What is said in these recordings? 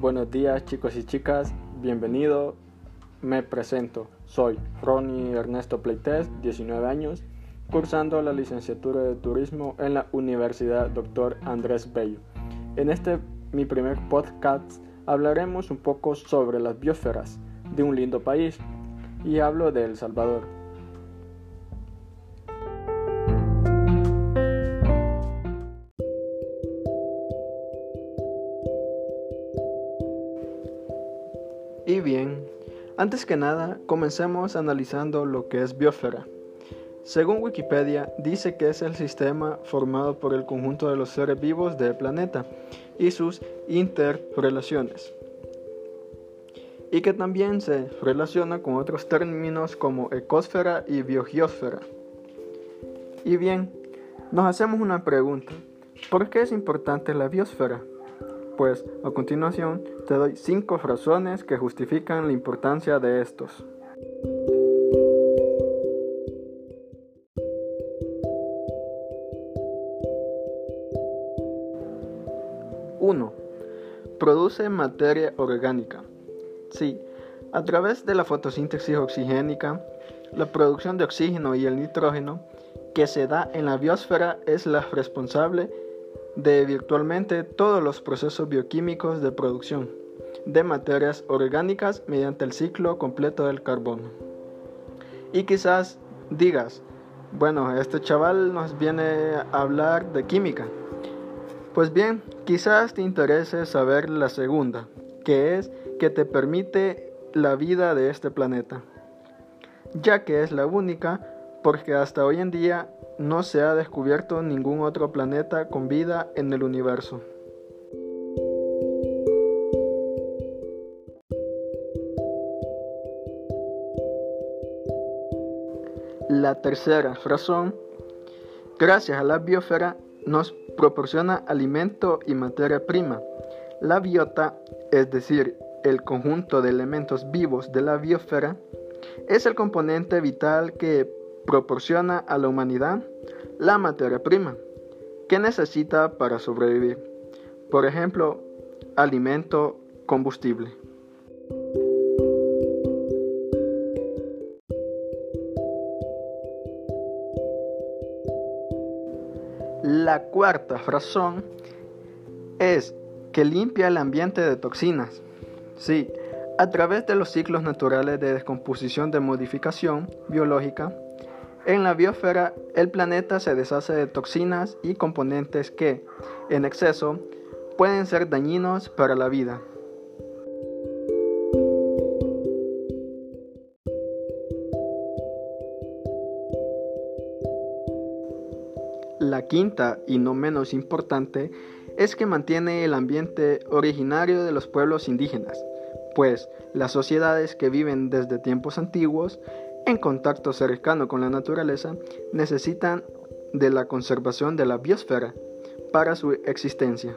Buenos días chicos y chicas, bienvenido. Me presento, soy Ronnie Ernesto Pleites, 19 años, cursando la licenciatura de turismo en la Universidad Dr. Andrés Bello. En este mi primer podcast hablaremos un poco sobre las biosferas de un lindo país y hablo de El Salvador. Antes que nada, comencemos analizando lo que es biosfera. Según Wikipedia, dice que es el sistema formado por el conjunto de los seres vivos del planeta y sus interrelaciones. Y que también se relaciona con otros términos como ecosfera y biogeosfera. Y bien, nos hacemos una pregunta. ¿Por qué es importante la biosfera? Pues a continuación te doy cinco razones que justifican la importancia de estos. Uno, Produce materia orgánica. Sí, a través de la fotosíntesis oxigénica, la producción de oxígeno y el nitrógeno que se da en la biosfera es la responsable de virtualmente todos los procesos bioquímicos de producción de materias orgánicas mediante el ciclo completo del carbono. Y quizás digas, bueno, este chaval nos viene a hablar de química. Pues bien, quizás te interese saber la segunda, que es que te permite la vida de este planeta, ya que es la única porque hasta hoy en día no se ha descubierto ningún otro planeta con vida en el universo. La tercera razón, gracias a la biosfera nos proporciona alimento y materia prima. La biota, es decir, el conjunto de elementos vivos de la biosfera, es el componente vital que proporciona a la humanidad la materia prima que necesita para sobrevivir. Por ejemplo, alimento, combustible. La cuarta razón es que limpia el ambiente de toxinas. Sí, a través de los ciclos naturales de descomposición de modificación biológica, en la biosfera, el planeta se deshace de toxinas y componentes que, en exceso, pueden ser dañinos para la vida. La quinta y no menos importante es que mantiene el ambiente originario de los pueblos indígenas, pues las sociedades que viven desde tiempos antiguos en contacto cercano con la naturaleza necesitan de la conservación de la biosfera para su existencia.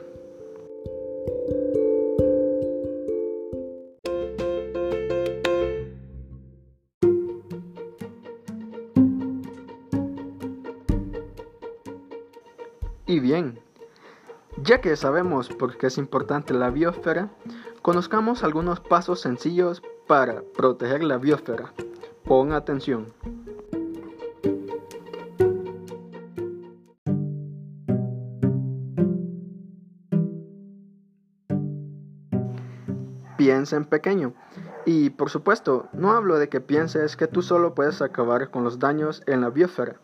Y bien, ya que sabemos por qué es importante la biosfera, conozcamos algunos pasos sencillos para proteger la biosfera. Pon atención. Piensa en pequeño. Y por supuesto, no hablo de que pienses que tú solo puedes acabar con los daños en la biosfera.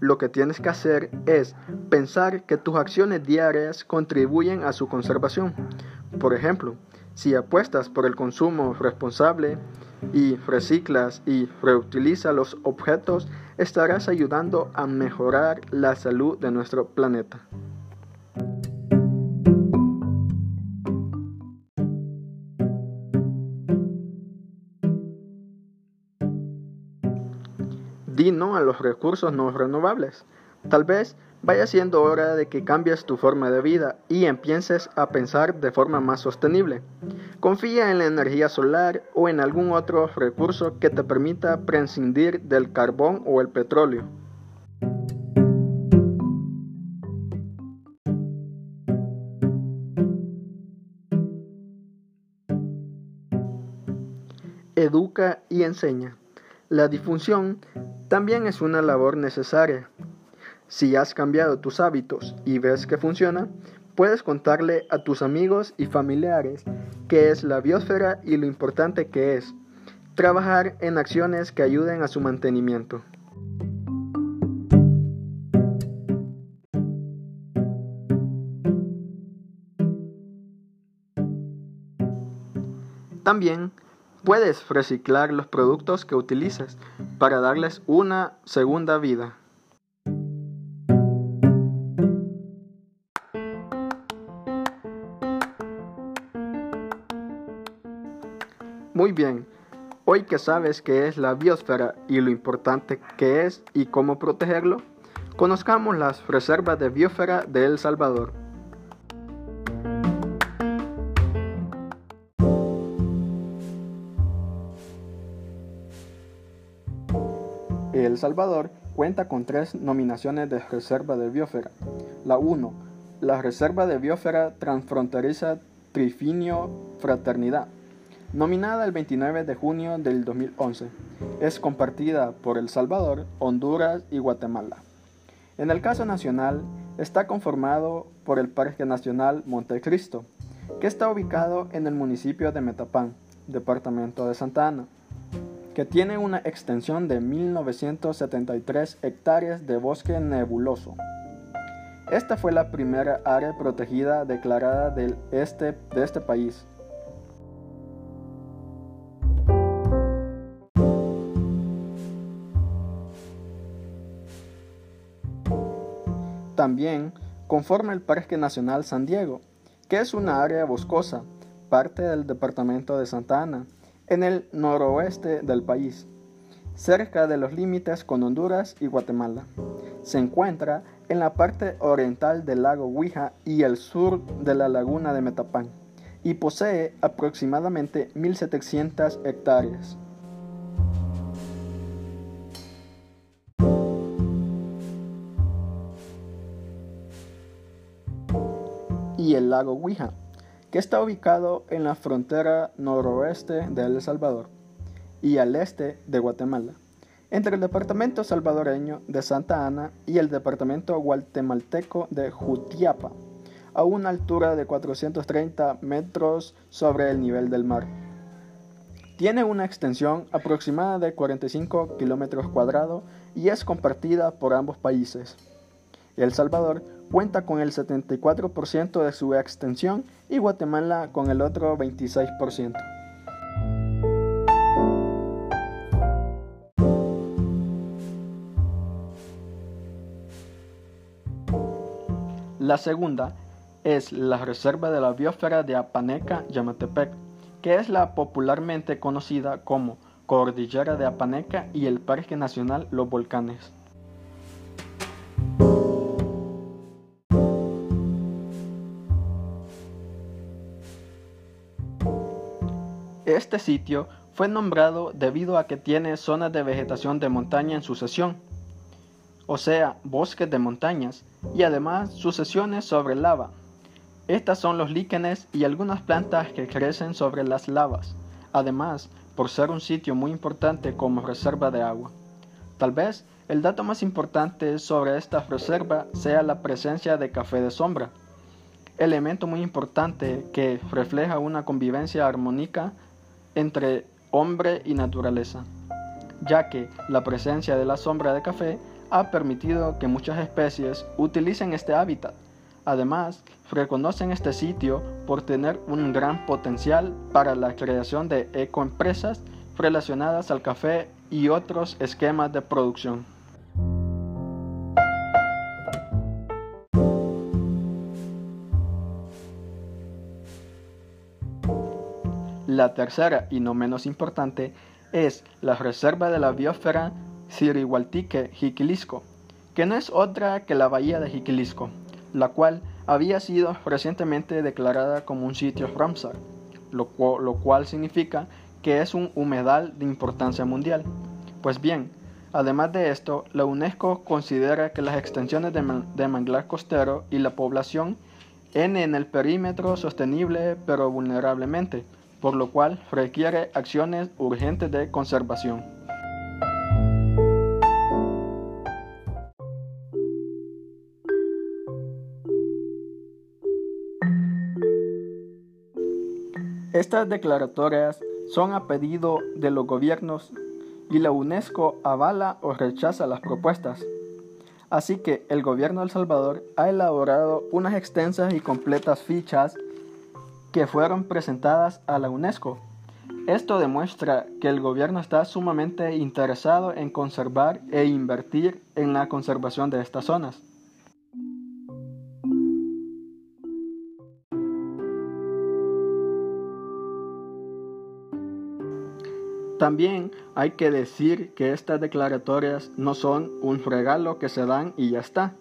Lo que tienes que hacer es pensar que tus acciones diarias contribuyen a su conservación. Por ejemplo, si apuestas por el consumo responsable, y reciclas y reutiliza los objetos, estarás ayudando a mejorar la salud de nuestro planeta. Di no a los recursos no renovables. Tal vez vaya siendo hora de que cambies tu forma de vida y empieces a pensar de forma más sostenible. Confía en la energía solar o en algún otro recurso que te permita prescindir del carbón o el petróleo. educa y enseña. La difusión también es una labor necesaria. Si has cambiado tus hábitos y ves que funciona, puedes contarle a tus amigos y familiares qué es la biosfera y lo importante que es. Trabajar en acciones que ayuden a su mantenimiento. También puedes reciclar los productos que utilices para darles una segunda vida. Muy bien, hoy que sabes qué es la biosfera y lo importante que es y cómo protegerlo, conozcamos las reservas de biosfera de El Salvador. El Salvador cuenta con tres nominaciones de reserva de biosfera. La 1. La Reserva de Biosfera Transfronteriza Trifinio Fraternidad, nominada el 29 de junio del 2011. Es compartida por El Salvador, Honduras y Guatemala. En el caso nacional, está conformado por el Parque Nacional Montecristo, que está ubicado en el municipio de Metapán, departamento de Santa Ana que tiene una extensión de 1973 hectáreas de bosque nebuloso. Esta fue la primera área protegida declarada del este de este país. También conforma el Parque Nacional San Diego, que es una área boscosa, parte del departamento de Santa Ana, en el noroeste del país, cerca de los límites con Honduras y Guatemala. Se encuentra en la parte oriental del lago Huija y el sur de la laguna de Metapán y posee aproximadamente 1.700 hectáreas. Lago Huija que está ubicado en la frontera noroeste de El Salvador y al este de Guatemala, entre el departamento salvadoreño de Santa Ana y el departamento guatemalteco de Jutiapa, a una altura de 430 metros sobre el nivel del mar. Tiene una extensión aproximada de 45 kilómetros cuadrados y es compartida por ambos países. El Salvador cuenta con el 74% de su extensión y Guatemala con el otro 26%. La segunda es la Reserva de la Biosfera de Apaneca Yamatepec, que es la popularmente conocida como Cordillera de Apaneca y el Parque Nacional Los Volcanes. Este sitio fue nombrado debido a que tiene zonas de vegetación de montaña en sucesión, o sea, bosques de montañas, y además sucesiones sobre lava. Estas son los líquenes y algunas plantas que crecen sobre las lavas, además por ser un sitio muy importante como reserva de agua. Tal vez el dato más importante sobre esta reserva sea la presencia de café de sombra, elemento muy importante que refleja una convivencia armónica entre hombre y naturaleza, ya que la presencia de la sombra de café ha permitido que muchas especies utilicen este hábitat. Además, reconocen este sitio por tener un gran potencial para la creación de ecoempresas relacionadas al café y otros esquemas de producción. La tercera y no menos importante es la Reserva de la Biosfera Sirihualtique-Jiquilisco, que no es otra que la bahía de Jiquilisco, la cual había sido recientemente declarada como un sitio Ramsar, lo, cual significa que es un humedal de importancia mundial. Pues bien, además de esto, la UNESCO considera que las extensiones de, manglar costero y la población en el perímetro sostenible pero vulnerablemente, por lo cual requiere acciones urgentes de conservación. Estas declaratorias son a pedido de los gobiernos y la UNESCO avala o rechaza las propuestas. Así que el gobierno de El Salvador ha elaborado unas extensas y completas fichas que fueron presentadas a la UNESCO. Esto demuestra que el gobierno está sumamente interesado en conservar e invertir en la conservación de estas zonas. También hay que decir que estas declaratorias no son un regalo que se dan y ya está.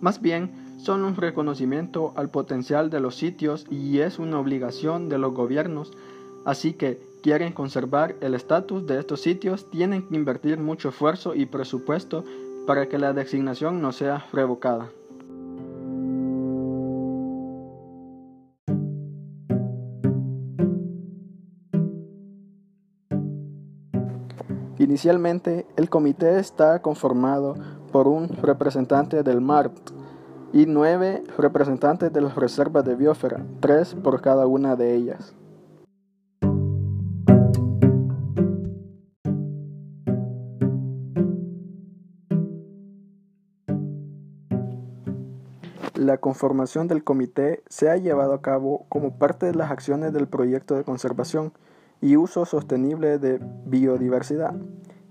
Más bien, son un reconocimiento al potencial de los sitios y es una obligación de los gobiernos. Así que quieren conservar el estatus de estos sitios, tienen que invertir mucho esfuerzo y presupuesto para que la designación no sea revocada. Inicialmente, el comité está conformado por un representante del MART y nueve representantes de las reservas de biosfera, tres por cada una de ellas. La conformación del comité se ha llevado a cabo como parte de las acciones del proyecto de conservación y uso sostenible de biodiversidad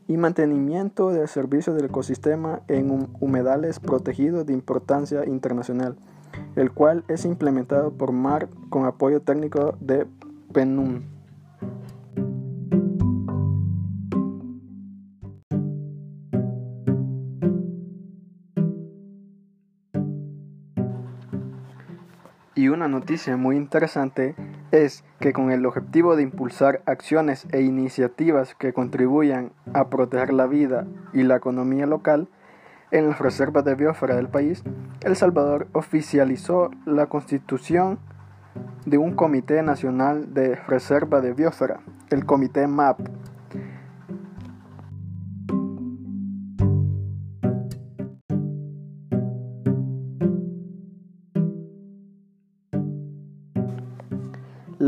y mantenimiento del servicio del ecosistema en humedales protegidos de importancia internacional, el cual es implementado por MAR con apoyo técnico de PENUM. Y una noticia muy interesante es que con el objetivo de impulsar acciones e iniciativas que contribuyan a proteger la vida y la economía local, en las reservas de biosfera del país, El Salvador oficializó la constitución de un Comité Nacional de Reserva de Biosfera, el Comité MAP,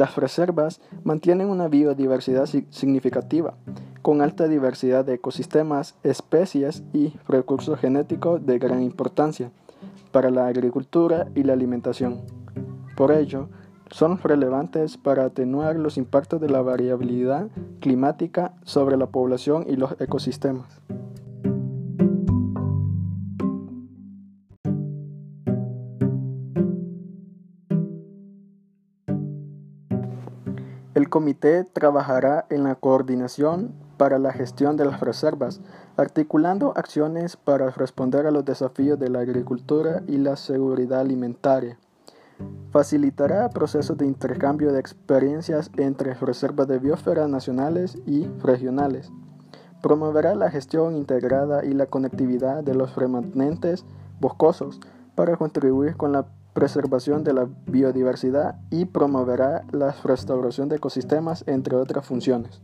Las reservas mantienen una biodiversidad significativa, con alta diversidad de ecosistemas, especies y recursos genéticos de gran importancia para la agricultura y la alimentación. Por ello, son relevantes para atenuar los impactos de la variabilidad climática sobre la población y los ecosistemas. El comité trabajará en la coordinación para la gestión de las reservas, articulando acciones para responder a los desafíos de la agricultura y la seguridad alimentaria. Facilitará procesos de intercambio de experiencias entre reservas de biosfera nacionales y regionales. Promoverá la gestión integrada y la conectividad de los remanentes boscosos para contribuir con la preservación de la biodiversidad y promoverá la restauración de ecosistemas, entre otras funciones.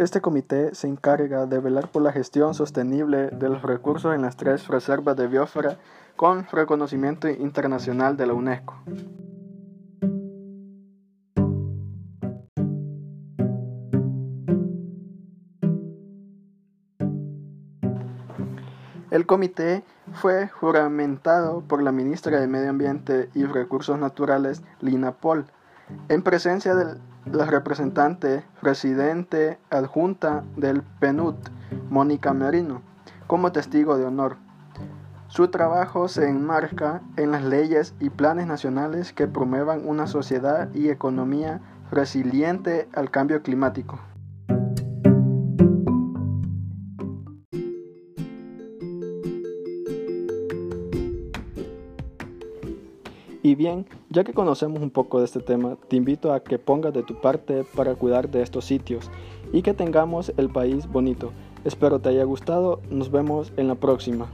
Este comité se encarga de velar por la gestión sostenible de los recursos en las tres reservas de biosfera con reconocimiento internacional de la UNESCO. El comité fue juramentado por la ministra de Medio Ambiente y Recursos Naturales, Lina Paul, en presencia de la representante presidente adjunta del PNUD, Mónica Merino, como testigo de honor. Su trabajo se enmarca en las leyes y planes nacionales que promuevan una sociedad y economía resiliente al cambio climático. Bien, ya que conocemos un poco de este tema, te invito a que pongas de tu parte para cuidar de estos sitios y que tengamos el país bonito. Espero te haya gustado. Nos vemos en la próxima.